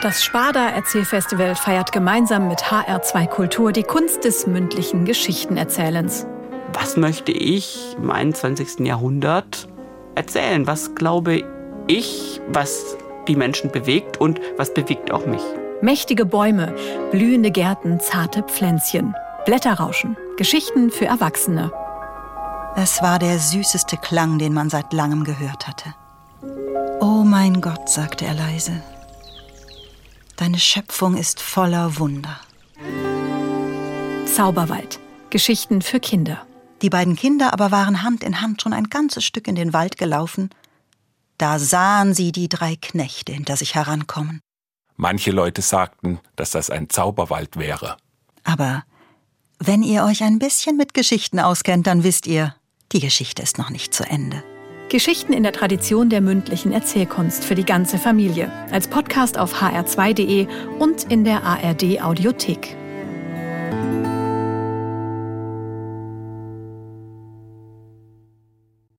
Das Sparda Erzählfestival feiert gemeinsam mit HR2 Kultur die Kunst des mündlichen Geschichtenerzählens. Was möchte ich im 21. Jahrhundert erzählen? Was glaube ich, was die Menschen bewegt und was bewegt auch mich? Mächtige Bäume, blühende Gärten, zarte Pflänzchen, Blätterrauschen, Geschichten für Erwachsene. Es war der süßeste Klang, den man seit langem gehört hatte. Oh mein Gott, sagte er leise, Deine Schöpfung ist voller Wunder. Zauberwald. Geschichten für Kinder. Die beiden Kinder aber waren Hand in Hand schon ein ganzes Stück in den Wald gelaufen. Da sahen sie die drei Knechte hinter sich herankommen. Manche Leute sagten, dass das ein Zauberwald wäre. Aber wenn ihr euch ein bisschen mit Geschichten auskennt, dann wisst ihr, die Geschichte ist noch nicht zu Ende. Geschichten in der Tradition der mündlichen Erzählkunst für die ganze Familie. Als Podcast auf hr2.de und in der ARD Audiothek.